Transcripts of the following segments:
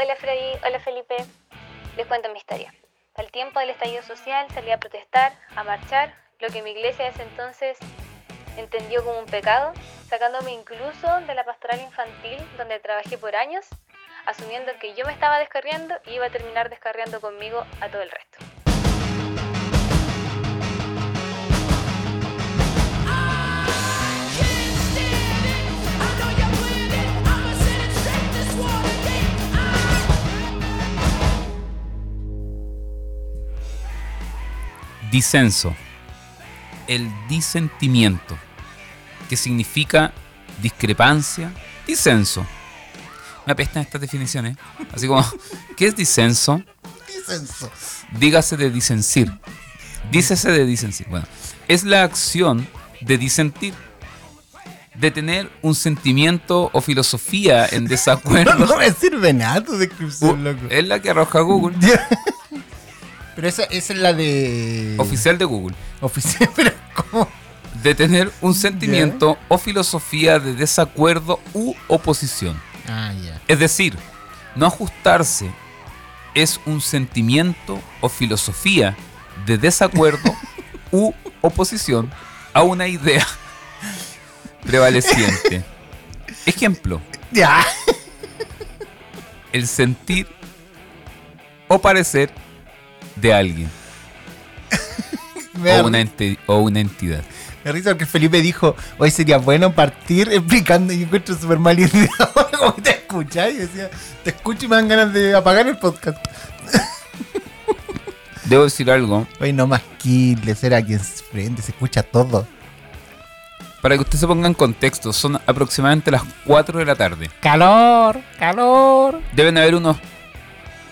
Hola Freddy, hola Felipe. Les cuento mi historia. Al tiempo del estallido social salí a protestar, a marchar, lo que mi iglesia de ese entonces entendió como un pecado, sacándome incluso de la pastoral infantil donde trabajé por años, asumiendo que yo me estaba descarriando y iba a terminar descarriando conmigo a todo el resto. Disenso. El disentimiento, que significa discrepancia, disenso. Me apestan estas definiciones. Así como, ¿qué es disenso? Disenso. Dígase de disencir. Dícese de disencir. Bueno, es la acción de disentir. De tener un sentimiento o filosofía en No, desacuerdo. no me sirve nada tu Uh, descripción, loco. es la que arroja Google. Pero esa, esa es la de. Oficial de Google. Oficial, pero ¿cómo? de tener un sentimiento o filosofía de desacuerdo u oposición. Ah, ya. Es decir, no ajustarse es un sentimiento o filosofía de desacuerdo u oposición a una idea prevaleciente. Ejemplo, Ya. el sentir o parecer de alguien o una, ente- o una entidad. me risa porque Felipe dijo: Hoy sería bueno partir explicando. Y encuentro súper mal idea. Como te escuchas. Y decía: Te escucho y me dan ganas de apagar el podcast. Debo decir algo, Hoy no más Kill, será quien se frente, se escucha todo. para que usted se ponga en contexto, son aproximadamente las 4 de la tarde. Calor, calor. Deben haber unos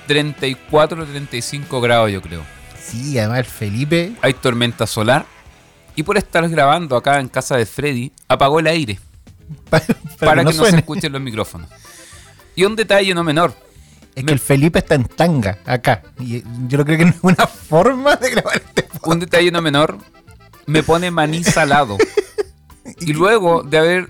34 o 35 grados, yo creo. Sí, además el Felipe. Hay tormenta solar. Y por estar grabando acá en casa de Freddy, apagó el aire pa- para, que que, no no se escuchen los micrófonos. Y un detalle no menor. Es que el Felipe está en tanga acá. Y yo creo que no es una forma de grabar este podcast. Un detalle no menor. Me pone maní salado. Y luego de haber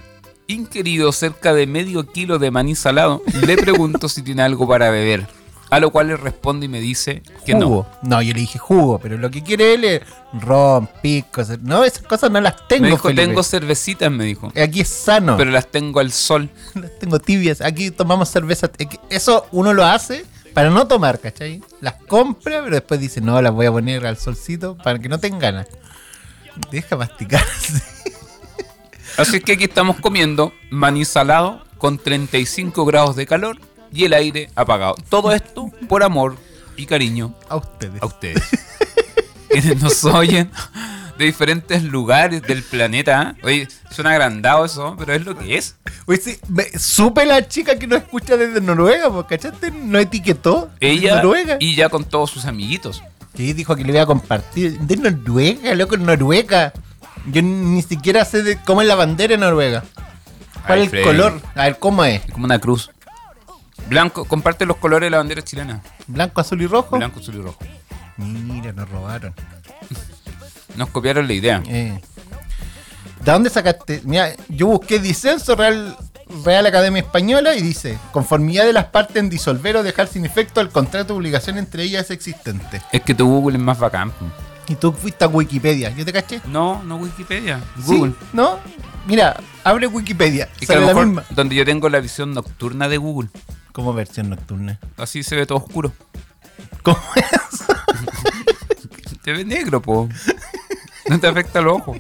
inquirido cerca de medio kilo de maní salado, le pregunto si tiene algo para beber. A lo cual le responde y me dice que no. jugo. No. yo le dije jugo, pero lo que quiere él es ron, pico. ce- No, esas cosas no las tengo. Me dijo, Felipe. tengo cervecitas, me dijo. Aquí es sano. Pero las tengo al sol. Las tengo tibias. Aquí tomamos cerveza. Es Eso uno lo hace para no tomar, ¿cachai? Las compra, pero después dice, no, las voy a poner al solcito para que no tengan ganas. Deja masticar así. Así que aquí estamos comiendo maní salado con 35 grados de calor y el aire apagado. Todo esto por amor y cariño A ustedes. a ustedes. Quienes nos oyen de diferentes lugares del planeta. Oye, suena agrandado eso, pero es lo que es. Oye, sí, me- supe la chica que nos escucha desde Noruega, pues, ¿cachaste? No etiquetó. Ella Noruega. y ya con todos sus amiguitos. Sí, dijo que le iba a compartir. De Noruega, loco, en Noruega. Yo ni siquiera sé de cómo es la bandera en Noruega. ¿Cuál es el color? A ver, ¿cómo es? Es como una cruz. Blanco, comparte los colores de la bandera chilena. ¿Blanco, azul y rojo? Blanco, azul y rojo. Mira, nos robaron. Nos copiaron la idea. Eh. ¿De dónde sacaste? Mira, yo busqué disenso Real, Real Academia Española y dice: conformidad de las partes en disolver o dejar sin efecto el contrato de obligación entre ellas existente. Es que tu Google es más bacán. Y tú fuiste a Wikipedia, ¿yo te caché? No, no Wikipedia. Sí, Google. ¿No? Mira, abre Wikipedia. Es que a lo la mejor misma. donde yo tengo la visión nocturna de Google. Como versión nocturna. Así se ve todo oscuro. ¿Cómo Se ve negro, po. No te afecta el ojo.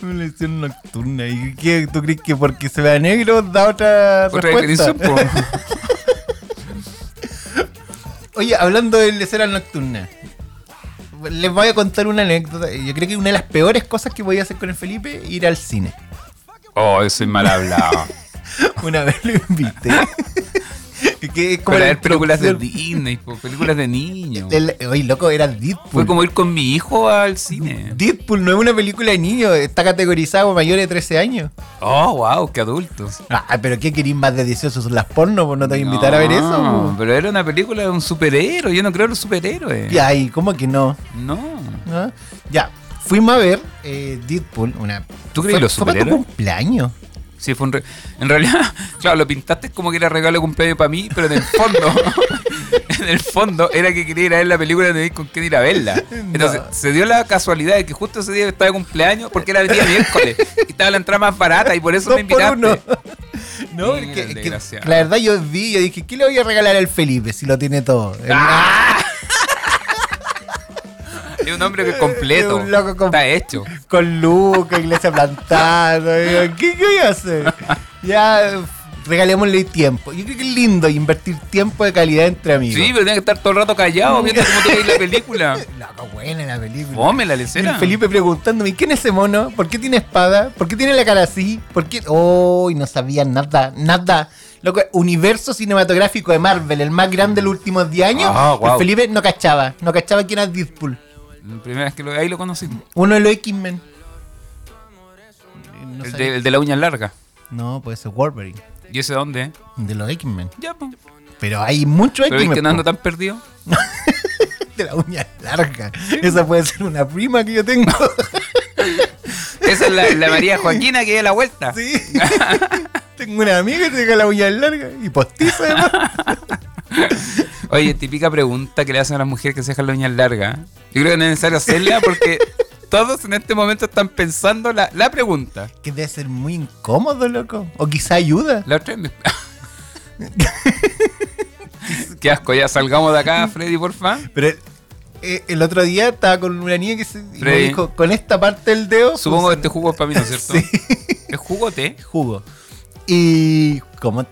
Una versión nocturna. ¿Y qué? ¿Tú crees que porque se vea negro da otra, Otra respuesta? Oye, hablando de escenas nocturnas. Les voy a contar una anécdota. Yo creo que una de las peores cosas que podía hacer con el Felipe ir al cine. Oh, soy mal hablado. Una vez lo invité. Que es como Para ver películas de. Disney, po, películas de niños. Oye, loco, era Deadpool. Fue como ir con mi hijo al cine. Deadpool no es una película de niños, está categorizada como mayor de 13 años. Oh, wow, qué adultos. Ah, pero ¿qué querís más de 18? Son las porno, pues no te voy a invitar a ver eso. Po. pero era una película de un superhéroe. Yo no creo en los superhéroes. Ya, y ¿cómo que no? No. ¿Ah? Ya, fuimos a ver eh, Deadpool, una... ¿Tú crees fue- los fue para tu superhéroes? cumpleaños. Sí, fue un re- En realidad, claro, lo pintaste como que era regalo de cumpleaños para mí, pero en el fondo, en el fondo era que quería ir a ver la película y no con quién ir a verla. Entonces, se dio la casualidad de que justo ese día estaba de cumpleaños porque era el día miércoles y estaba la entrada más barata y por eso Dos me por invitaste. uno. No, la verdad yo vi, yo dije, ¿qué le voy a regalar al Felipe si lo tiene todo? ¡Ah! Es un hombre completo. Un loco com- Está hecho. Con Luca, iglesia plantada. ¿Qué, ¿Qué voy a hacer? Ya regalémosle tiempo. Yo creo que es lindo invertir tiempo de calidad entre amigos. Sí, pero tiene que estar todo el rato callado viendo cómo te veis la película. Loco, buena la película. Fome la lecera. el Felipe preguntándome, ¿quién es ese mono? ¿Por qué tiene espada? ¿Por qué tiene la cara así? ¿Por qué? Oh, y no sabía nada, nada. Loco, universo cinematográfico de Marvel, el más grande de los últimos 10 años. Ah, guau. El Felipe no cachaba, no cachaba quién era Deadpool. La primera vez que lo, ahí lo conocí. Uno de los X-Men. No, el, de, el de la uña larga. no, puede ser Wolverine. ¿Y ese dónde? De los X-Men. Ya, pues. Pero hay Pero es X-Men. que no ando tan perdido. De la uña larga. Esa puede ser una prima que yo tengo. Esa es la, la María Joaquina que da la vuelta. Sí. Tengo una amiga que tiene la uña larga y postiza además. Oye, típica pregunta que le hacen a las mujeres que se dejan las uñas largas. Yo creo que no es necesario hacerla porque todos en este momento están pensando la, la pregunta. Que debe ser muy incómodo, loco. O quizá ayuda. La otra vez me- Qué asco, ya salgamos de acá, Freddy, porfa. Pero eh, el otro día estaba con una niña que se, y me dijo, con esta parte del dedo... Supongo que este jugo es para mí, ¿no es cierto? Sí, ¿Es jugo té? jugo. Y... ¿Cómo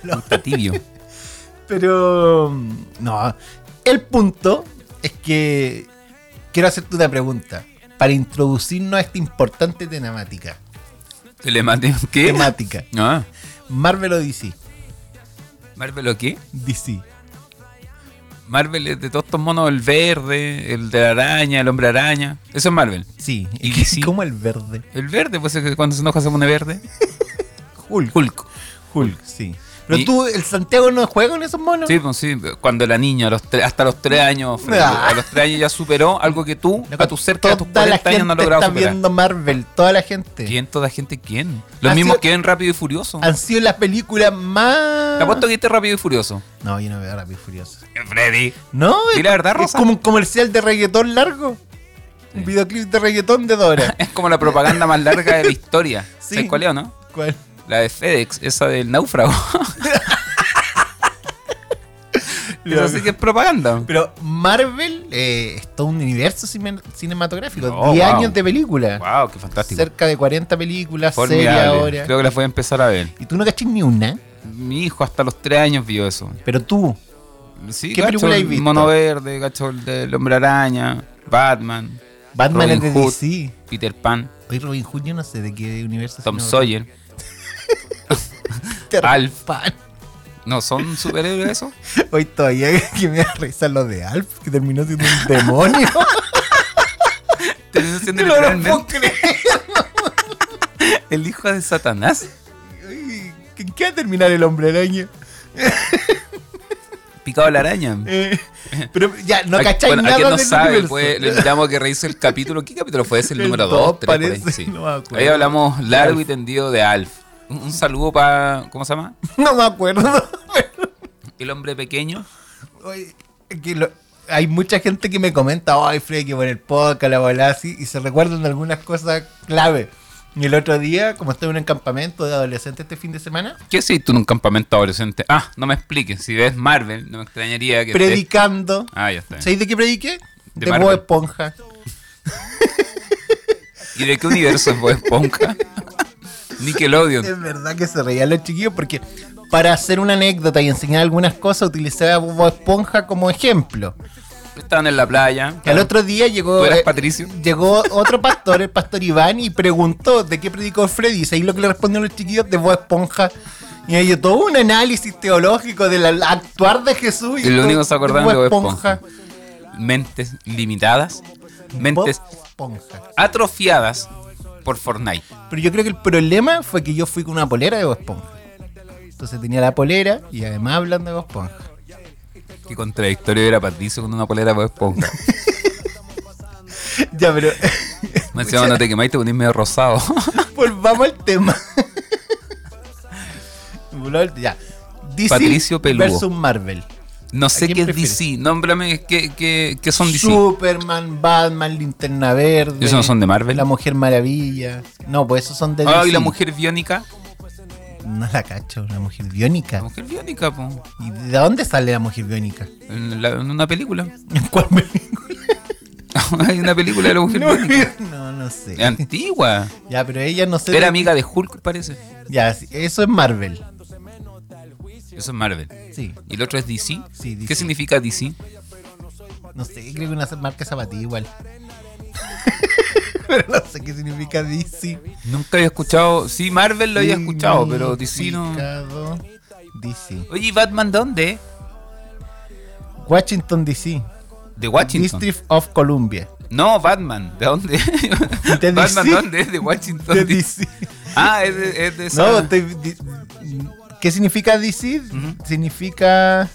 calor. Está tibio. Pero... No. El punto es que... Quiero hacerte una pregunta. Para introducirnos a esta importante temática. Telemate. ¿Qué? Temática. Ah, Marvel o DC. ¿Marvel o qué? DC. Marvel es de todos estos monos, el verde, el de la araña, el hombre araña. Eso es Marvel. Sí. ¿Y ¿Y DC? como el verde? El verde, pues es que cuando se enoja se pone verde. Hulk. Hulk. Hulk, sí. Pero Y- tú, el Santiago no juega con esos monos. Sí, pues sí, cuando la niña, a los hasta los tres años, Freddy, Ah. a los tres años ya superó algo que tú, a tus cerca de tus toda la 40 años no has logrado está superar. viendo Marvel, toda la gente. ¿Quién? ¿Toda gente quién? Los mismos sido- que ven Rápido y Furioso. Han sido las películas más. Te apuesto que viste Rápido y Furioso. No, yo no veo Rápido y Furioso. Freddy. No, es, la verdad, es como un comercial de reggaetón largo. Un videoclip de reggaetón de Dora. Es como la propaganda más larga de la historia. Sí. ¿Sabes cuál es o no? ¿Cuál? La de FedEx, esa del náufrago. Eso sí que es propaganda. Pero Marvel eh, es todo un universo cine- cinematográfico. Oh, 10 wow. años de película. Wow, qué fantástico. Cerca de 40 películas, series ahora. Creo que las voy a empezar a ver. Y tú no cachis ni una. Mi hijo hasta los tres años vio eso. Pero tú, Sí, ¿Qué cacho película el has visto? Mono Verde, cacho el Hombre Araña, Batman, Batman Robin es de Hood. DC. Peter Pan, Hoy Robin Hood yo no sé de qué universo. Tom Sawyer. Alf. Pan. ¿No son superhéroes eso? Hoy todavía que me da risa lo de Alf, que terminó siendo un demonio. Terminó siendo no lo puedo literalmente creer. el hijo de Satanás. ¿En qué va a terminar el hombre araña? Picado la araña. Eh, pero ya, no A- cacháis bueno, a nada quien no del sabe, pues, le invitamos a que revise el capítulo. ¿Qué capítulo fue ese? El, El número dos, 2, 3, parece, sí. no. Ahí hablamos largo y tendido de Alf. Un, saludo para, ¿cómo se llama? No me acuerdo. El hombre pequeño. Oye, que lo- hay mucha gente que me comenta, ay, Freddy, que por el podcast, la bola así, y se recuerdan de algunas cosas clave. Y el otro día, como estoy en un campamento de adolescentes este fin de semana, ¿Qué hiciste tú en un campamento adolescente? Ah, no me expliques. Si ves Marvel, no me extrañaría que... estés- predicando. Ah, ya está. ¿Sabéis de qué prediqué? De De. Bob Esponja. ¿Y de qué universo es Bob Esponja? Nickelodeon. Es verdad que se reían los chiquillos porque para hacer una anécdota y enseñar algunas cosas utilizaba a Bob Esponja como ejemplo. Estaban en la playa. Al otro día llegó, ¿Tú eras eh, Patricio? llegó otro pastor, el pastor Iván, y preguntó de qué predicó Freddy. Y ahí lo que le respondieron los chiquillos de Bob Esponja. Y ellos todo un análisis teológico del actuar de Jesús. Y lo todo único que se acordaban de Bob Esponja. Mentes limitadas. Mentes Bob Esponja. atrofiadas por Fortnite. Pero yo creo que el problema fue que yo fui con una polera de Bob Esponja. Entonces tenía la polera y además hablando de Bob Esponja. Qué contradictorio era Patricio con una polera de Bob Esponja. Ya, pero Me decía, no te quemáis, te ponís medio rosado. Volvamos al tema. ya. DC Patricio Peludo. versus Marvel. No sé qué es? DC. Nómbrame qué, qué, qué son DC. Superman, Batman, Linterna Verde. ¿Esos no son de Marvel? La Mujer Maravilla. No, pues esos son de Ah, DC. y la mujer biónica. No la cacho, la Mujer Biónica. La mujer biónica, po. ¿Y de dónde sale la Mujer Biónica? En, la- en una película. ¿En cuál película? Hay una película de la mujer No, biónica. no, no sé. Antigua. Ya, pero ella no sé. Era de- amiga de Hulk, parece. Ya, sí, eso es Marvel. Eso es Marvel. Sí, ¿Y el otro es DC? Sí, DC. ¿Qué significa DC? no sé, creo que una marca zapatilla igual. pero no sé qué significa DC. Nunca había escuchado. Sí, Marvel lo había escuchado, pero DC no. DC. Oye, ¿y Batman dónde? Washington DC. De Washington. District of Columbia. No, Batman. ¿De dónde? De Batman DC. dónde? De Washington. De DC. Ah, es de, es de esa- No, estoy ¿qué significa DC? Significa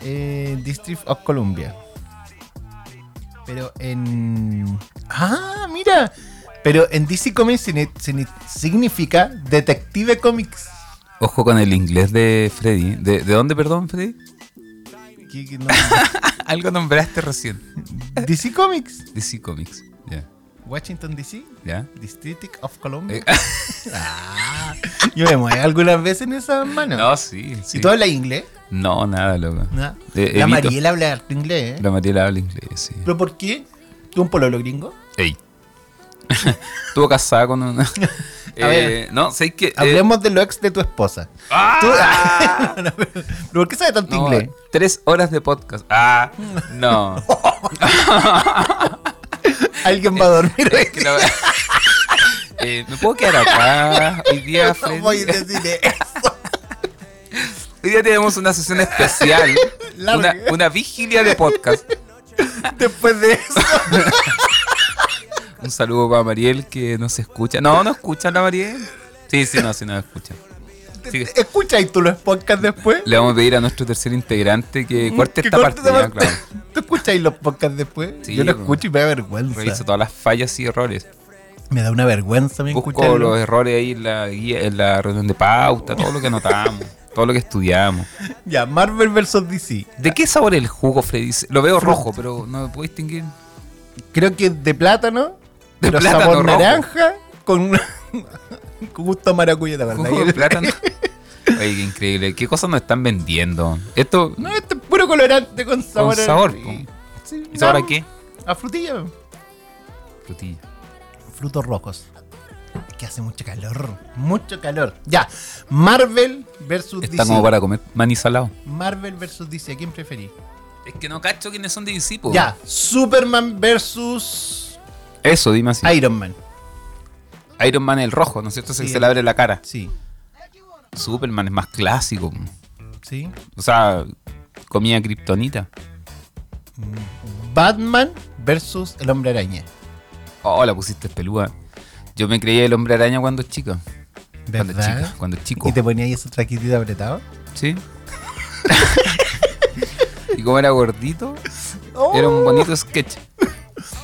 eh, District of Columbia. Pero en... Ah, mira. Pero en DC Comics signi- signi- significa Detective Comics. Ojo con el inglés de Freddy. ¿De, de dónde, perdón, Freddy? ¿Qué- qué no? Algo nombraste recién. DC Comics. DC Comics. Washington DC. ¿Ya? District of Columbia. Eh, Ah, yo me muevo algunas veces en esas manos. no, sí. sí. ¿Y tú hablas inglés? No, nada, loco. Eh, La evito. Mariela habla harto inglés, ¿eh? La Mariela habla inglés, sí. ¿Pero por qué? ¿Tú un pololo gringo? Ey. Estuvo casada con una. eh, no, sé que. eh, Hablemos de lo ex de tu esposa. ¡Ah! Tú- No, no, pero, ¿pero ¿Por qué sabe tanto No, inglés? Tres horas de podcast. Ah, no. Alguien va a dormir hoy. La- Eh, ¿Me puedo quedar acá hoy día, Freddy? No voy a decir eso. Hoy día tenemos una sesión especial. una, una vigilia de podcast. Después de eso. Un saludo para Mariel que no se escucha. No, no escucha la Mariel. Sí, sí, no, sí, no escucha. Sigue. ¿Escuchas y tú los podcasts después? Le vamos a pedir a nuestro tercer integrante que corte ¿Que esta corte parte. ya, claro. ¿Tú escuchas los podcasts después? Sí, Yo lo escucho y me da vergüenza. Reviso todas las fallas y errores. Me da una vergüenza me Busco escucharlo. los errores ahí en la, guía- en la reunión de pauta, todo lo que anotamos, todo lo que estudiamos. Ya, Marvel vs DC. ¿De qué sabor es el jugo, Freddy? Lo veo rojo, pero no me puedo distinguir. Creo que de plátano, De pero plátano sabor rojo. naranja con, con gusto a maracuyá, la verdad. Jugo de plátano. Oye, qué increíble. ¿Qué cosas nos están vendiendo? Esto, No, este es puro colorante con sabor. sabor, y-. Sí, ¿y sabor no, a qué? A frutilla. Frutilla. Frutos rojos. Es que hace mucho calor. Mucho calor. Ya. Marvel versus Está DC. como para comer maní salado. Marvel versus DC. ¿A quién preferís? Es que no cacho quiénes son de DC, po. Ya. Superman versus Eso, dime así. Iron Man. Iron Man el rojo, ¿no es cierto? Sí. se le abre la cara. Sí. Superman es más clásico. Sí. O sea, comía kriptonita. Batman versus el Hombre Araña. Oh, la pusiste peluda. Yo me creía el hombre araña cuando chica. Cuando ¿Verdad? chica, cuando chico. ¿Y te ponía ahí ese traquitito apretado? Sí. y como era gordito, Oh. era un bonito sketch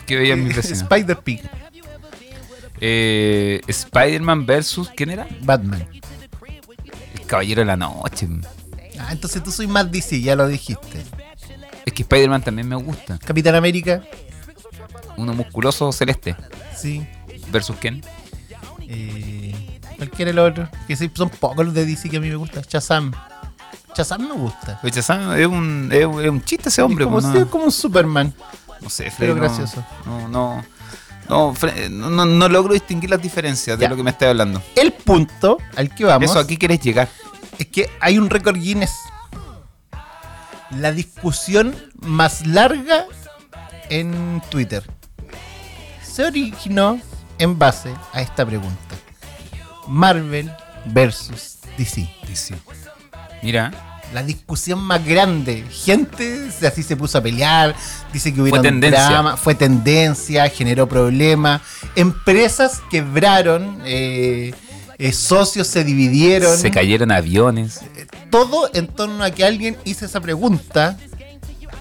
que veían mis vecinos. Spider Pig. Eh, Spider-Man versus. ¿Quién era? Batman. El Caballero de la Noche. Ah, entonces tú soy más DC, ya lo dijiste. Es que Spider-Man también me gusta. Capitán América. Uno musculoso celeste. Sí. ¿Versus quién? Eh, cualquiera el otro. Que son pocos los de DC que a mí me gusta. Shazam. Shazam me gusta. Shazam es un, es chiste ese hombre. Es como, es como un Superman. No sé, Pero Freddy, no- gracioso. No, no, no, no- no logro distinguir las diferencias de lo que me estás hablando. El punto al que vamos Eso, ¿a qué quieres llegar? es que hay un récord Guinness. La discusión más larga en Twitter se originó en base a esta pregunta. Marvel versus DC. DC. Mira, La discusión más grande. Gente así se puso a pelear. Dice que hubiera Fue un drama. Fue tendencia, generó problemas. Empresas quebraron. eh, eh, socios se dividieron. se cayeron aviones. Todo en torno a que alguien hizo esa pregunta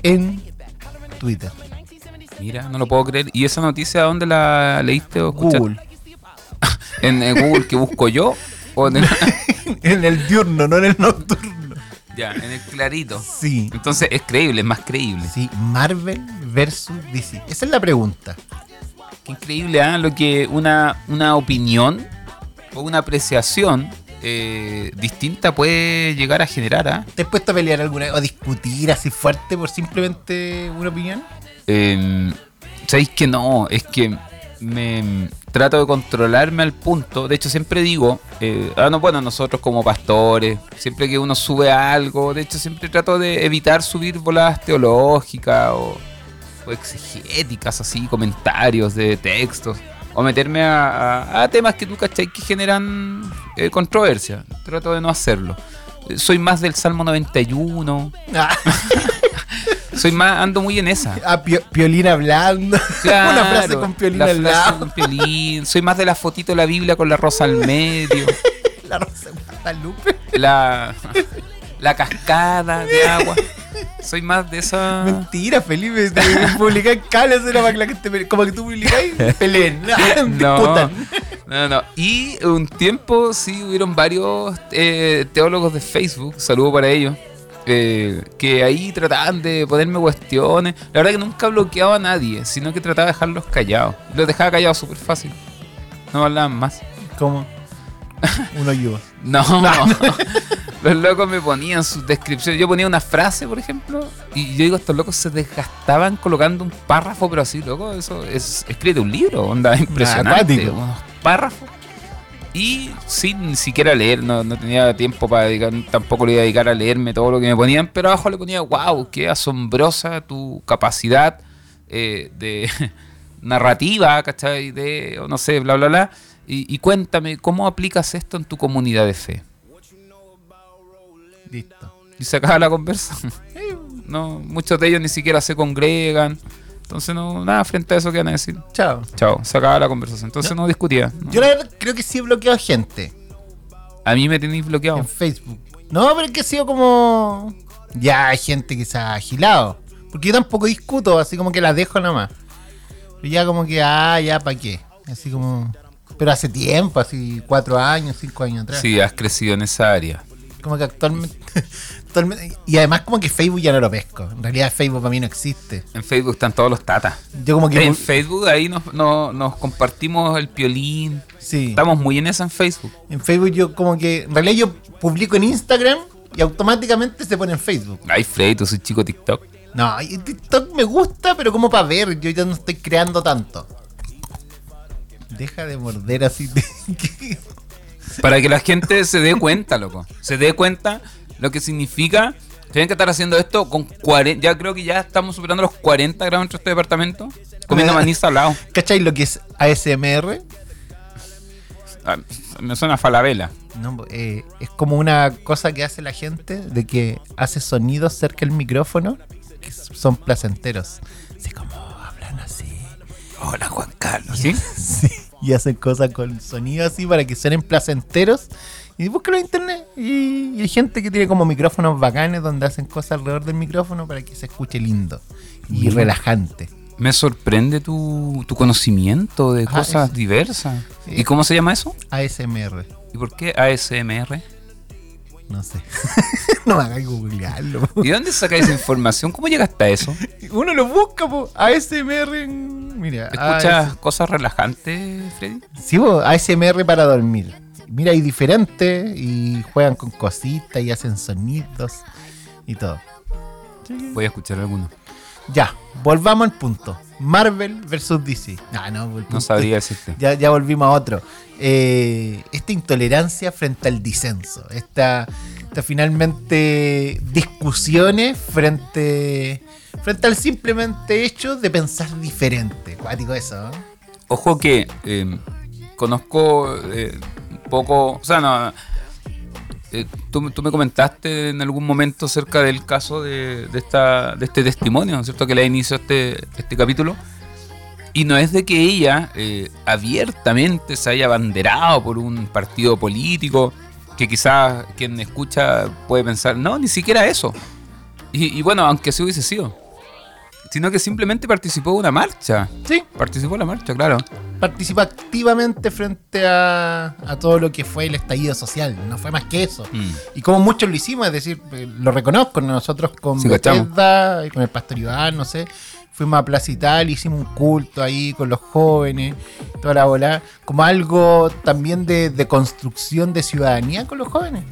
en Twitter. Mira, no lo puedo creer. ¿Y esa noticia dónde la leíste o escuchaste? Google. ¿En el Google que busco yo? ¿O en el, en el diurno, no en el nocturno. Ya, en el clarito? Sí. Entonces es creíble, es más creíble. Sí, Marvel versus DC. Esa es la pregunta. Qué increíble, ¿ah? Lo que una, una opinión o una apreciación eh, distinta puede llegar a generar, ¿ah? ¿Te has puesto a pelear alguna vez o discutir así fuerte por simplemente una opinión? Eh, ¿Sabéis que no? Es que me trato de controlarme al punto. De hecho, siempre digo, eh, ah, no, bueno, nosotros como pastores, siempre que uno sube algo, de hecho, siempre trato de evitar subir bolas teológicas o, o exegéticas, así, comentarios de textos, o meterme a, temas que tú cachai que generan eh, controversia. Trato de no hacerlo. Soy más del Salmo 91. Ah, Soy más, ando muy en esa. a Pio- Piolín hablando. Claro, una frase con Piolín la al frase lado. con Piolín. Soy más de la fotito de la Biblia con la rosa al medio. La Rosa de Guadalupe. La, la cascada de agua. Soy más de esa. Mentira, Felipe. Te publicás cables era para que la gente Como que tú publicáis, peleen. No, no, no. Y un tiempo sí hubieron varios eh, teólogos de Facebook, saludo para ellos, eh, que ahí trataban de ponerme cuestiones. La verdad que nunca bloqueaba a nadie, sino que trataba de dejarlos callados. Los dejaba callados súper fácil. No hablaban más. ¿Cómo? Uno yo. No, los locos me ponían sus descripciones. Yo ponía una frase, por ejemplo, y yo digo, estos locos se desgastaban colocando un párrafo, pero así, loco, eso es escribe un libro, onda impresionante. acuático. Unos párrafos. Y sin ni siquiera leer, no, no tenía tiempo para dedicar, tampoco le iba a dedicar a leerme todo lo que me ponían, pero abajo le ponía, wow, qué asombrosa tu capacidad eh, de narrativa, ¿cachai? De, no sé, bla, bla, bla. Y, y cuéntame, ¿cómo aplicas esto en tu comunidad de fe? Listo. Y se acaba la conversa. No, muchos de ellos ni siquiera se congregan. Entonces, no, nada frente a eso que van a decir. Chao. Chao, se acaba la conversación. Entonces no, discutía. no. Yo la verdad creo que sí he bloqueado gente A mí me tenéis bloqueado. en Facebook. No, pero es que ha sido como. Ya hay gente que se ha agilado. Porque yo tampoco discuto, así como que la dejo nomás. Pero ya como que, ah, ya, ¿para qué? Así como. Pero hace tiempo, así cuatro años, cinco años atrás. Sí, has crecido en esa área. Como que actualmente, Y además como que Facebook ya no lo pesco. En realidad Facebook para mí no existe. En Facebook están todos los tatas. Yo como que... En Facebook ahí nos, nos, nos compartimos el piolín. sí. Estamos muy en esa en Facebook. En Facebook yo como que... En realidad yo publico en Instagram y automáticamente se pone en Facebook. Ay, Freddy, tú soy chico TikTok. No, TikTok me gusta, pero como para ver. Yo ya no estoy creando tanto. Deja de morder así. Para que la gente se dé cuenta, loco. Se dé cuenta lo que significa. Tienen que estar haciendo esto con 40. Ya creo que ya estamos superando los 40 grados entre este departamento. Comiendo maní salado. ¿Cachai lo que es ASMR? Ah, me suena a falabela. No, eh, es como una cosa que hace la gente de que hace sonidos cerca del micrófono que son placenteros. Así como hablan así. Hola, Juan Carlos. ¿Sí? Sí, y hacen cosas con sonido así para que suenen placenteros. Y búscalo en internet. Y, y hay gente que tiene como micrófonos bacanes donde hacen cosas alrededor del micrófono para que se escuche lindo y relajante. Me sorprende tu, tu conocimiento de Ah, cosas es- diversas. ¿Y cómo se llama eso? ASMR. ¿Y por qué ASMR? No sé. no me hagas googlearlo. ¿Y de dónde sacáis esa información? ¿Cómo llegaste a eso? Uno lo busca, po. ASMR. en- Mira, ¿Escuchas AS cosas relajantes, Freddy? Sí, po, ASMR para dormir. Mira, hay diferentes y juegan con cositas y hacen sonidos y todo. Voy a escuchar alguno. Ya, volvamos al punto. Marvel versus DC. Ah, no, el No sabría decirte. Ya, ya volvimos a otro. Eh, esta intolerancia frente al disenso. Esta, esta finalmente discusiones frente, frente al simplemente hecho de pensar diferente. Cuático eso, ¿no? Ojo que eh, conozco eh, poco, o sea, no, eh, tú, tú me comentaste en algún momento acerca del caso de, de esta, de este testimonio, ¿no es cierto? Que le inició este, este capítulo. Y no es de que ella eh, abiertamente se haya abanderado por un partido político, que quizás quien escucha puede pensar, no, ni siquiera eso. Y, y bueno, aunque sí hubiese sido. sino que simplemente participó de una marcha. Sí, Participó en la marcha, claro. Participó activamente frente a, a todo lo que fue el estallido social. No fue más que eso. Mm. Y como muchos lo hicimos, es decir, eh, lo reconozco, nosotros con Sí. Bethesda, con el Pastor Iván, no sé, fuimos a Plaza Italia, hicimos un culto ahí con los jóvenes, toda la bola, como algo también de, de construcción de ciudadanía con los jóvenes.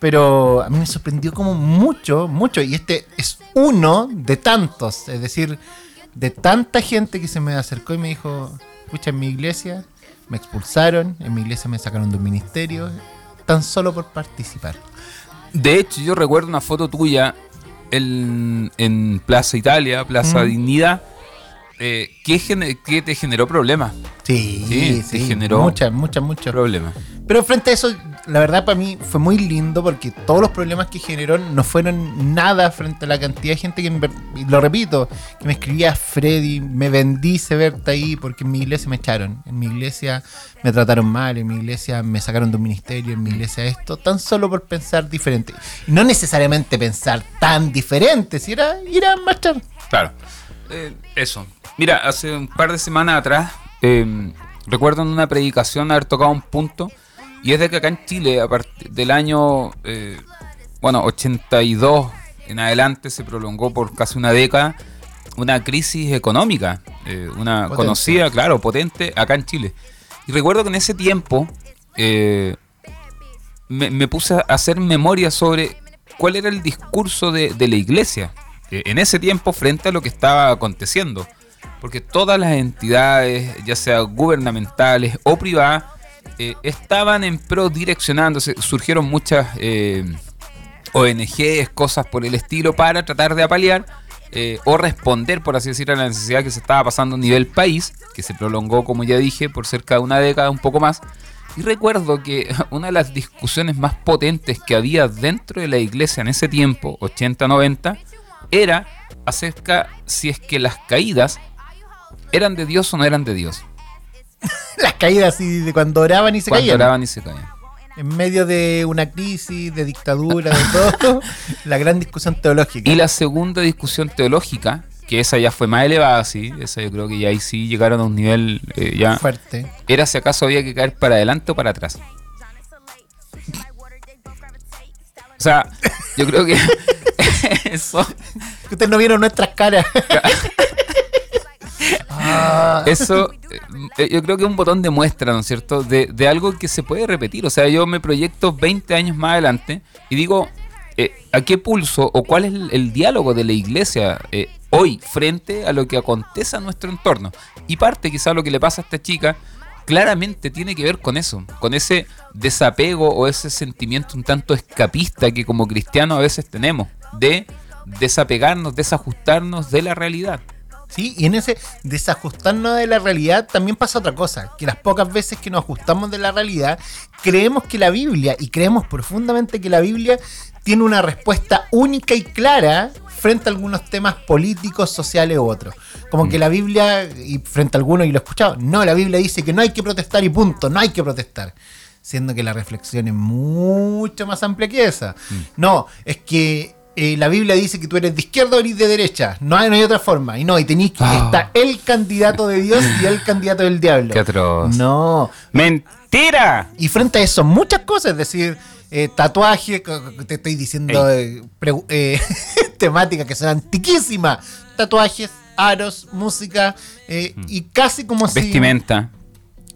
Pero a mí me sorprendió como mucho, mucho, y este es uno de tantos, es decir, de tanta gente que se me acercó y me dijo, escucha, en mi iglesia me expulsaron, en mi iglesia me sacaron de un ministerio, tan solo por participar. De hecho, yo recuerdo una foto tuya en, en Plaza Italia, Plaza Mm. Dignidad, eh, que, gene- que te generó problemas. Sí, Sí, sí, te generó- muchas, muchas, muchas. Problemas. Pero frente a eso, la verdad para mí fue muy lindo porque todos los problemas que generó no fueron nada frente a la cantidad de gente que, y lo repito, que me escribía Freddy, me bendice verte ahí porque en mi iglesia me echaron, en mi iglesia me trataron mal, en mi iglesia me sacaron de un ministerio, en mi iglesia esto, tan solo por pensar diferente. No necesariamente pensar tan diferente, si era ir a marchar. Claro. Eh, eso. Mira, hace un par de semanas atrás, eh, recuerdo en una predicación haber tocado un punto, y es de que acá en Chile, a partir del año, eh, bueno, 82 en adelante, se prolongó por casi una década una crisis económica, eh, una Potente. conocida, claro, potente, acá en Chile. Y recuerdo que en ese tiempo eh, me, me puse a hacer memoria sobre cuál era el discurso de, de la iglesia en ese tiempo frente a lo que estaba aconteciendo. Porque todas las entidades, ya sea gubernamentales o privadas, eh, estaban en pro direccionándose. Surgieron muchas eh, ONGs, cosas por el estilo, para tratar de apalear eh, o responder, por así decir, a la necesidad que se estaba pasando a nivel país, que se prolongó, como ya dije, por cerca de una década, un poco más. Y recuerdo que una de las discusiones más potentes que había dentro de la iglesia en ese tiempo, 80-90, era acerca si es que las caídas eran de Dios o no eran de Dios. Las caídas así de cuando oraban y se Cuando caían. oraban y se caían. En medio de una crisis, de dictadura, de todo, la gran discusión teológica. Y la segunda discusión teológica, que esa ya fue más elevada, sí, esa yo creo que ya ahí sí llegaron a un nivel eh, ya, fuerte. era si acaso había que caer para adelante o para atrás. Sea, yo creo que eso, ustedes no vieron nuestras caras. Ah, eso eh, yo creo que es un botón de muestra, ¿no es cierto? De, de algo que se puede repetir. O sea, yo me proyecto 20 años más adelante y digo, eh, ¿a qué pulso o cuál es el, el diálogo de la iglesia eh, hoy frente a lo que acontece a nuestro entorno? Y parte quizá lo que le pasa a esta chica claramente tiene que ver con eso, con ese desapego o ese sentimiento un tanto escapista que como cristianos a veces tenemos, de desapegarnos, desajustarnos de la realidad. Sí, y en ese desajustarnos de la realidad también pasa otra cosa, que las pocas veces que nos ajustamos de la realidad, creemos que la Biblia, y creemos profundamente que la Biblia tiene una respuesta única y clara frente a algunos temas políticos, sociales u otros. Como que la Biblia, y frente a algunos, y lo he escuchado, no, la Biblia dice que no hay que protestar y punto, no hay que protestar. Siendo que la reflexión es mucho más amplia que esa. No, es que eh, la Biblia dice que tú eres de izquierda o eres de derecha. No hay, no hay otra forma. Y no, y tenéis que Ah. está el candidato de Dios y el candidato del diablo. Qué atroz. No. ¡Mentira! Y frente a eso, muchas cosas, es decir, eh, co- te estoy diciendo eh, eh, temáticas que son antiquísimas. Tatuajes, aros, música, eh, y casi como si Vestimenta.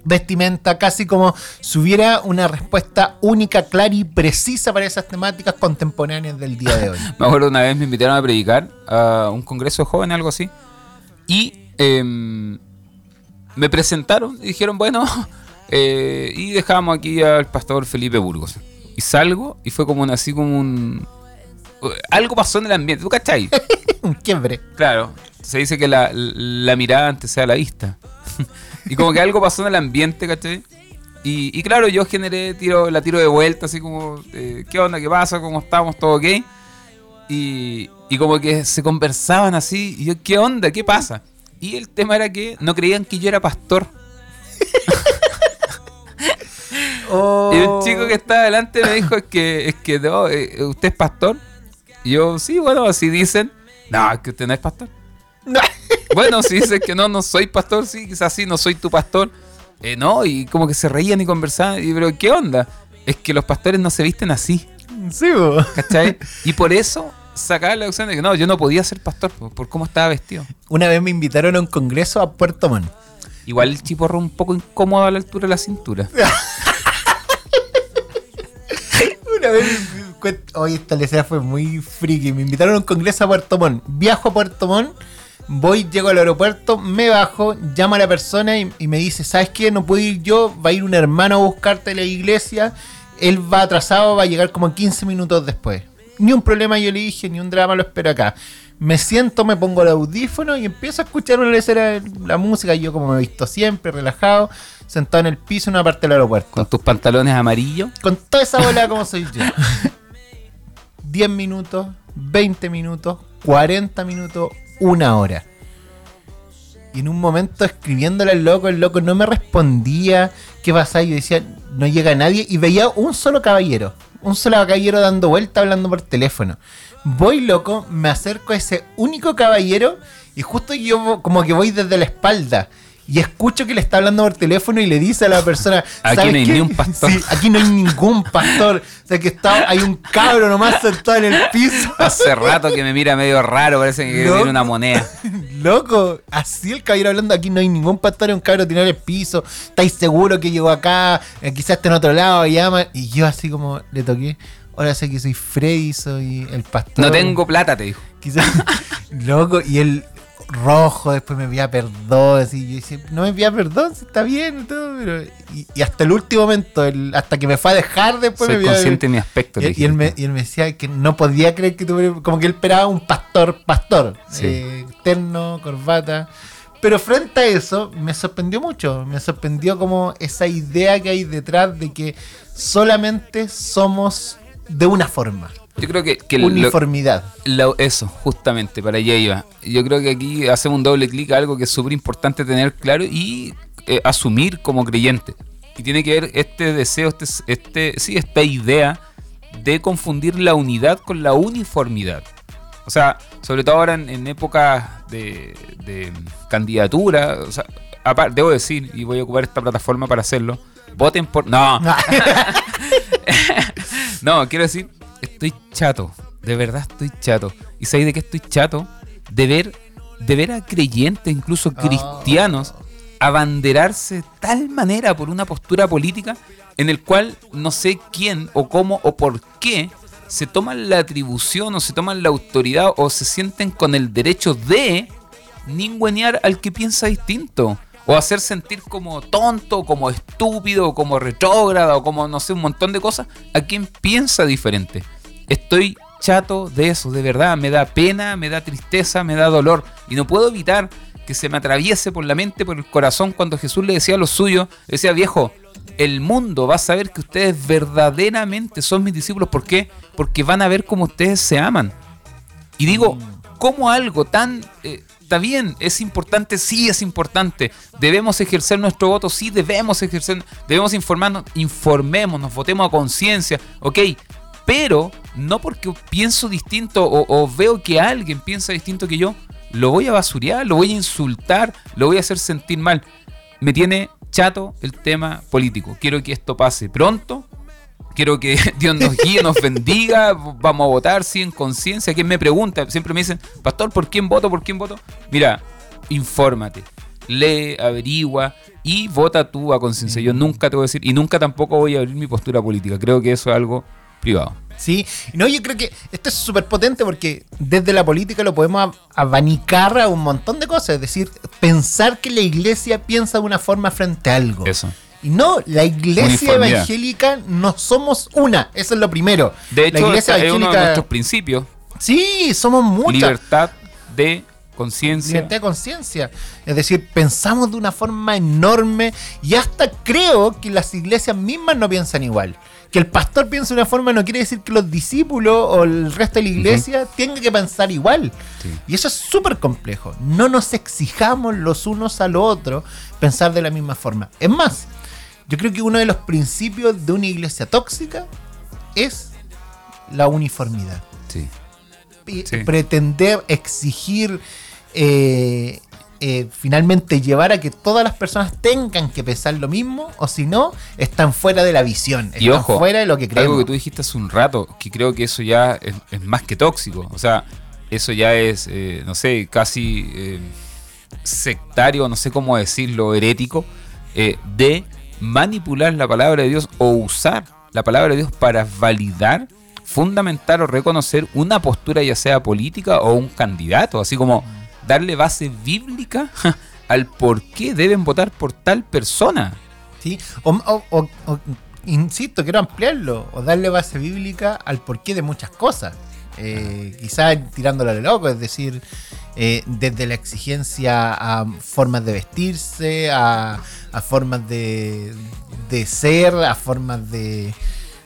Vestimenta, casi como si hubiera una respuesta única, clara y precisa para esas temáticas contemporáneas del día de hoy. Me acuerdo una vez me invitaron a predicar a un congreso jóvenes, algo así. Y em, me presentaron y dijeron, bueno, eh, y dejamos aquí al pastor Felipe Burgos. Y salgo y fue como un, así como un... Algo pasó en el ambiente, ¿tú cachai? Un quiebre. Claro, se dice que la, la mirada antes sea la vista. Y como que algo pasó en el ambiente, ¿cachai? Y, y claro, yo generé, tiro, la tiro de vuelta, así como, eh, ¿qué onda? ¿Qué pasa? ¿Cómo estamos? ¿Todo ok? Y, y como que se conversaban así, y yo, ¿qué onda? ¿Qué pasa? Y el tema era que no creían que yo era pastor. Oh. Y un chico que estaba adelante me dijo, es que, es que no, eh, ¿usted es pastor? Y yo, sí, bueno, así dicen. No, es que usted no es pastor. Bueno, si dices que no, no soy pastor, sí, quizás sí, no soy tu pastor. Eh, no, y como que se reían y conversaban. Y, pero, ¿qué onda? Es que los pastores no se visten así, Sí, bo. ¿cachai? y por eso sacaba la opción de que no, yo no podía ser pastor por, por cómo estaba vestido. Una vez me invitaron a un congreso a Puerto Montt. Igual el chiporro un poco incómodo a la altura de la cintura. Una vez, oye, esta lecera fue muy friki. Me invitaron a un congreso a Puerto Montt. Viajo a Puerto Montt, voy, llego al aeropuerto, me bajo, llamo a la persona y, y me dice, ¿sabes qué? No puedo ir yo, va a ir un hermano a buscarte a la iglesia. Él va atrasado, va a llegar como 15 minutos después. Ni un problema, yo le dije, ni un drama, lo espero acá. Me siento, me pongo el audífono y empiezo a escuchar una lecera, la música. Yo, como me he visto siempre, relajado, sentado en el piso en una parte del aeropuerto Con tus pantalones amarillos. con toda esa bola como soy yo. 10 minutos, 20 minutos, 40 minutos, una hora. Y en un momento escribiéndole al loco, el loco no me respondía. ¿Qué pasa? Yo decía, no llega nadie. Y veía un solo caballero. Un solo caballero dando vuelta hablando por teléfono. Voy loco, me acerco a ese único caballero. Y justo yo como que voy desde la espalda. Y escucho que le está hablando por teléfono y le dice a la persona. Aquí "¿Sabes no hay qué? ni un pastor". Sí, aquí no hay ningún pastor. O sea que está, hay un cabro nomás sentado en el piso. Hace rato que me mira medio raro, parece que tiene una moneda. Loco, así el caballero hablando, aquí no hay ningún pastor, hay un cabro tirado en el piso, ¿estáis seguro que llegó acá? Eh, quizás está en otro lado, llama. Y yo así como le toqué, ahora sé que soy Freddy, soy el pastor. No tengo plata, te dijo. Quizás, loco, y él rojo, después me pedía perdón, así, yo decía, no me pedía perdón, si está bien y todo, pero... Y, y hasta el último momento, el- hasta que me fue a dejar después Soy me pedía- consciente de mi aspecto. y, y él me, y él me decía que no podía creer que tuviera. Como que él esperaba un pastor, pastor. Sí. eh, terno, corbata. Pero frente a eso, me sorprendió mucho. Me sorprendió como esa idea que hay detrás de que solamente somos de una forma. Yo creo que, Uniformidad. lo- eso, justamente, para allá iba. Yo creo que aquí hacemos un doble clic a algo que es súper importante tener claro y eh, asumir como creyente. Y tiene que ver este deseo, este, este, sí, esta idea de confundir la unidad con la uniformidad. O sea, sobre todo ahora en, en épocas de, de candidatura, o sea, debo decir, y voy a ocupar esta plataforma para hacerlo, voten por... No, no, quiero decir, estoy chato. De verdad estoy chato. ¿Y sabéis de qué estoy chato? De ver, de ver a creyentes, incluso Ah. cristianos, abanderarse de tal manera por una postura política en el cual no sé quién o cómo o por qué se toman la atribución o se toman la autoridad o se sienten con el derecho de ningunear al que piensa distinto. O hacer sentir como tonto, como estúpido, como retrógrado, como no sé, un montón de cosas a quien piensa diferente. Estoy chato de eso, de verdad. Me da pena, me da tristeza, me da dolor. Y no puedo evitar que se me atraviese por la mente, por el corazón, cuando Jesús le decía a los suyos, le decía, viejo, el mundo va a saber que ustedes verdaderamente son mis discípulos. ¿Por qué? Porque van a ver cómo ustedes se aman. Y digo, ¿cómo algo tan... eh, está bien, es importante, sí es importante. Debemos ejercer nuestro voto, sí debemos ejercer, debemos informarnos, informémonos, votemos a conciencia, ok. Pero no porque pienso distinto o, o veo que alguien piensa distinto que yo, lo voy a basurear, lo voy a insultar, lo voy a hacer sentir mal. Me tiene chato el tema político. Quiero que esto pase pronto. Quiero que Dios nos guíe, nos bendiga. Vamos a votar, sí, en conciencia. ¿Quién me pregunta? Siempre me dicen, Pastor, ¿por quién voto? ¿Por quién voto? Mira, infórmate, lee, averigua y vota tú a conciencia. Yo nunca te voy a decir, y nunca tampoco voy a abrir mi postura política. Creo que eso es algo privado. Sí, no, yo creo que esto es súper potente porque desde la política lo podemos ab- abanicar a un montón de cosas. Es decir, pensar que la iglesia piensa de una forma frente a algo. Eso. Y no, la iglesia evangélica no somos una. Eso es lo primero. De la hecho, iglesia este es uno de evangélica. nuestros principios. Sí, somos muchas. Libertad de conciencia. Libertad de conciencia. Es decir, pensamos de una forma enorme y hasta creo que las iglesias mismas no piensan igual. Que el pastor piense de una forma no quiere decir que los discípulos o el resto de la iglesia tengan que pensar igual. Sí. Y eso es súper complejo. No nos exijamos los unos a los otros pensar de la misma forma. Es más, yo creo que uno de los principios de una iglesia tóxica es la uniformidad Sí. y Sí. pretender exigir eh, eh, finalmente llevar a que todas las personas tengan que pensar lo mismo, o si no, están fuera de la visión, Y están ojo, fuera de lo que creemos. Algo que tú dijiste hace un rato, que creo que eso ya es, es más que tóxico. O sea, eso ya es, eh, no sé, casi sectario, no sé cómo decirlo, herético, de manipular la palabra de Dios o usar la palabra de Dios para validar, fundamentar o reconocer una postura ya sea política o un candidato, así como darle base bíblica al por qué deben votar por tal persona. ¿sí? O, o- o- insisto, quiero ampliarlo, o darle base bíblica al porqué de muchas cosas. Eh, quizás tirándolo de loco, es decir, eh, desde la exigencia a formas de vestirse, a, a formas de, de ser, a formas de,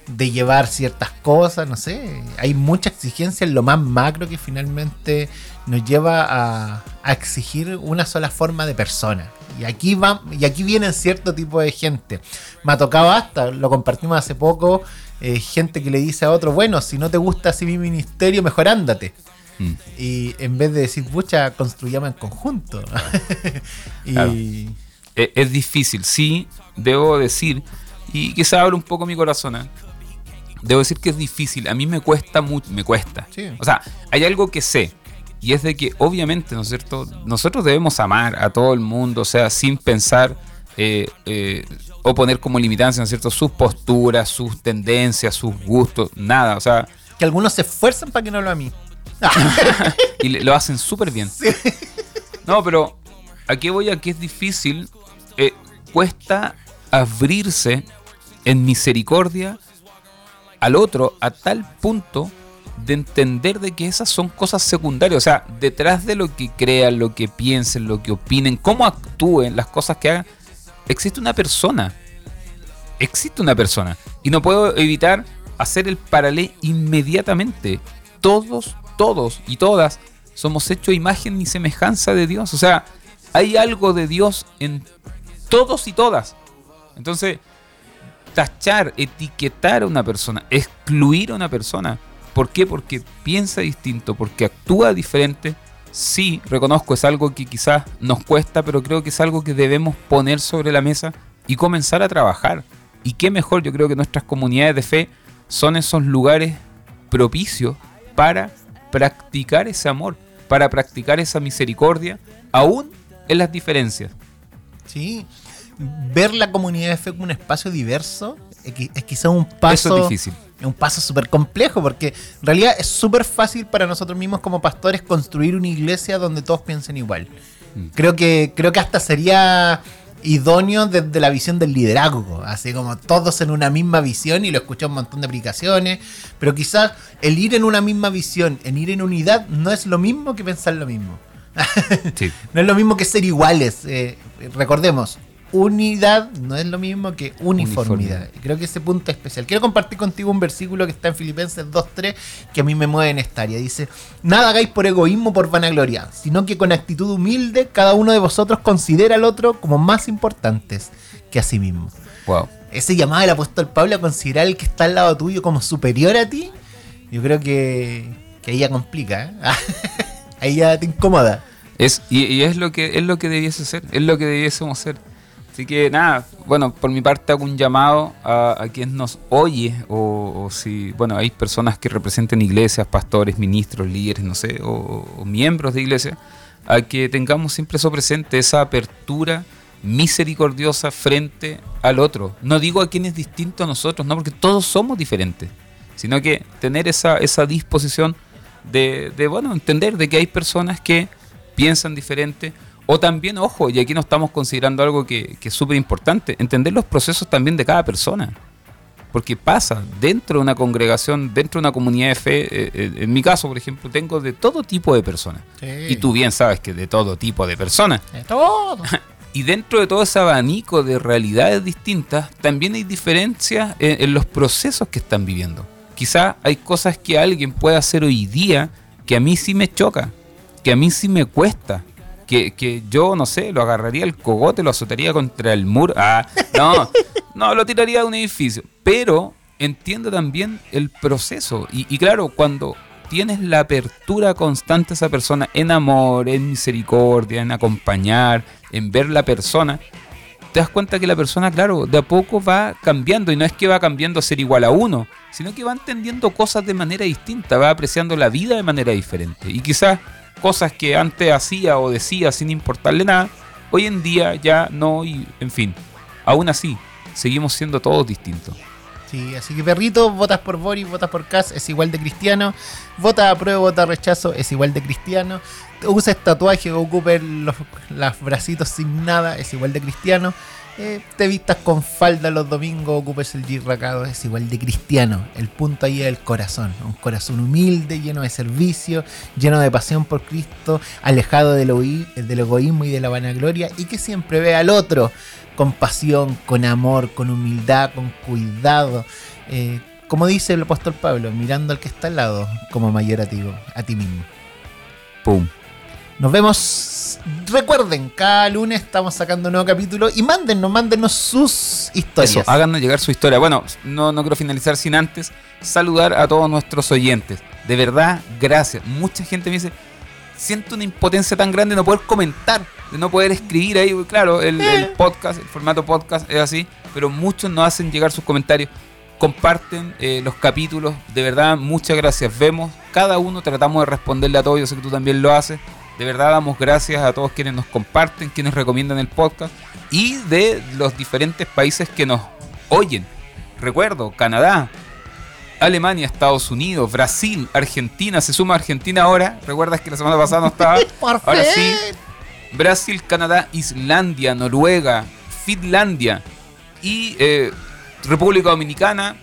de llevar ciertas cosas, no sé. Hay mucha exigencia en lo más macro que finalmente nos lleva a, a exigir una sola forma de persona. Y aquí va, y aquí vienen cierto tipo de gente. Me ha tocado hasta, lo compartimos hace poco, eh, gente que le dice a otro, bueno, si no te gusta así mi ministerio, mejor ándate. Mm. Y en vez de decir, pucha, construyamos en conjunto. y Claro. E- es difícil, sí, debo decir, y quizá abra un poco mi corazón, ¿eh? Debo decir que es difícil, a mí me cuesta mucho, me cuesta. Sí. O sea, hay algo que sé, y es de que obviamente, ¿no es cierto? Nosotros debemos amar a todo el mundo, o sea, sin pensar eh, eh, o poner como limitancia, ¿no es cierto? Sus posturas, sus tendencias, sus gustos, nada, o sea, que algunos se esfuerzan para que no lo a mí. y lo hacen súper bien. No, pero aquí voy a que es difícil, eh, cuesta abrirse en misericordia al otro a tal punto de entender de que esas son cosas secundarias, o sea, detrás de lo que crean, lo que piensen, lo que opinen, cómo actúen, las cosas que hagan, existe una persona. Existe una persona. Y no puedo evitar hacer el paralelo inmediatamente. Todos, todos y todas somos hechos imagen y semejanza de Dios. O sea, hay algo de Dios en todos y todas. Entonces, tachar, etiquetar a una persona, excluir a una persona. ¿Por qué? Porque piensa distinto, porque actúa diferente. Sí, reconozco, es algo que quizás nos cuesta, pero creo que es algo que debemos poner sobre la mesa y comenzar a trabajar. Y qué mejor, yo creo que nuestras comunidades de fe son esos lugares propicios para practicar ese amor, para practicar esa misericordia, aún en las diferencias. Sí. Ver la comunidad de fe como un espacio diverso es, qui- es quizá un paso. Eso es difícil. Es un paso súper complejo porque en realidad es súper fácil para nosotros mismos como pastores construir una iglesia donde todos piensen igual. Mm. Creo que, creo que hasta sería idóneo desde la visión del liderazgo, así como todos en una misma visión y lo escuché en un montón de aplicaciones, pero quizás el ir en una misma visión, en ir en unidad, no es lo mismo que pensar lo mismo. Sí. No es lo mismo que ser iguales. eh, recordemos, unidad no es lo mismo que uniformidad. Creo que ese punto es especial. Quiero compartir contigo un versículo que está en Filipenses 2.3 que a mí me mueve en esta área. Dice, nada hagáis por egoísmo o por vanagloria, sino que con actitud humilde cada uno de vosotros considera al otro como más importantes que a sí mismo. Wow. Ese llamado del apóstol Pablo a considerar al que está al lado tuyo como superior a ti, yo creo que, que ahí ya complica. ¿eh? ahí ya te incomoda. Es, y, y es lo que es lo que debiese ser, es lo que debiésemos ser. Así que nada, bueno, por mi parte hago un llamado a, a quien nos oye, o, o si, bueno, hay personas que representen iglesias, pastores, ministros, líderes, no sé, o, o miembros de iglesia, a que tengamos siempre eso presente, esa apertura misericordiosa frente al otro. No digo a quien es distinto a nosotros, no, porque todos somos diferentes, sino que tener esa, esa disposición de, de, bueno, entender de que hay personas que piensan diferente. O también, ojo, y aquí no estamos considerando algo que, que es súper importante, entender los procesos también de cada persona. Porque pasa dentro de una congregación, dentro de una comunidad de fe, eh, eh, en mi caso, por ejemplo, tengo de todo tipo de personas. Y tú bien sabes que de todo tipo de personas. De todo. Y dentro de todo ese abanico de realidades distintas, también hay diferencias en, en los procesos que están viviendo. Quizá hay cosas que alguien puede hacer hoy día que a mí sí me choca, que a mí sí me cuesta, que, que yo, no sé, lo agarraría el cogote, lo azotaría contra el muro. Ah, no, no, lo tiraría de un edificio. Pero entiendo también el proceso. Y, y claro, cuando tienes la apertura constante a esa persona en amor, en misericordia, en acompañar, en ver la persona, te das cuenta que la persona, claro, de a poco va cambiando y no es que va cambiando a ser igual a uno, sino que va entendiendo cosas de manera distinta, va apreciando la vida de manera diferente. Y quizás cosas que antes hacía o decía sin importarle nada, hoy en día ya no, y en fin, aún así, seguimos siendo todos distintos. Sí, así que perrito, votas por Boris, votas por Cas, es igual de cristiano. Vota apruebo, vota rechazo, es igual de cristiano. Usa tatuaje o ocupe los, los bracitos sin nada, es igual de cristiano. Eh, te vistas con falda los domingos, ocupes el girracado, es igual de cristiano. El punto ahí es el corazón, un corazón humilde, lleno de servicio, lleno de pasión por Cristo, alejado del, del egoísmo y de la vanagloria y que siempre ve al otro con pasión, con amor, con humildad, con cuidado. Eh, como dice el apóstol Pablo, mirando al que está al lado como mayor a ti, a ti mismo. ¡Pum! Nos vemos. Recuerden, cada lunes estamos sacando un nuevo capítulo y mándennos, mándennos sus historias. Eso, háganos llegar su historia. Bueno, no, no quiero finalizar sin antes saludar a todos nuestros oyentes. De verdad, gracias. Mucha gente me dice, siento una impotencia tan grande de no poder comentar, de no poder escribir ahí. Claro, el, el eh. podcast, el formato podcast es así, pero muchos nos hacen llegar sus comentarios comparten eh, los capítulos. De verdad, muchas gracias. Vemos, cada uno tratamos de responderle a todos. Yo sé que tú también lo haces. De verdad damos gracias a todos quienes nos comparten, quienes recomiendan el podcast y de los diferentes países que nos oyen. Recuerdo, Canadá, Alemania, Estados Unidos, Brasil, Argentina, se suma Argentina ahora. ¿Recuerdas que la semana pasada no estaba? ahora sí. Brasil, Canadá, Islandia, Noruega, Finlandia y eh, República Dominicana,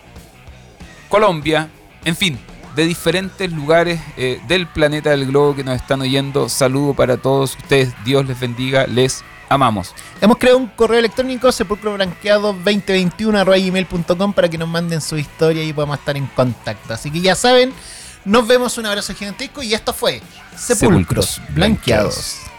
Colombia, en fin, de diferentes lugares eh, del planeta del globo que nos están oyendo. Saludo para todos ustedes. Dios les bendiga. Les amamos. Hemos creado un correo electrónico sepulcroblanqueado2021.com para que nos manden su historia y podamos estar en contacto. Así que ya saben, nos vemos. Un abrazo gigantesco y esto fue Sepulcros, blanqueados.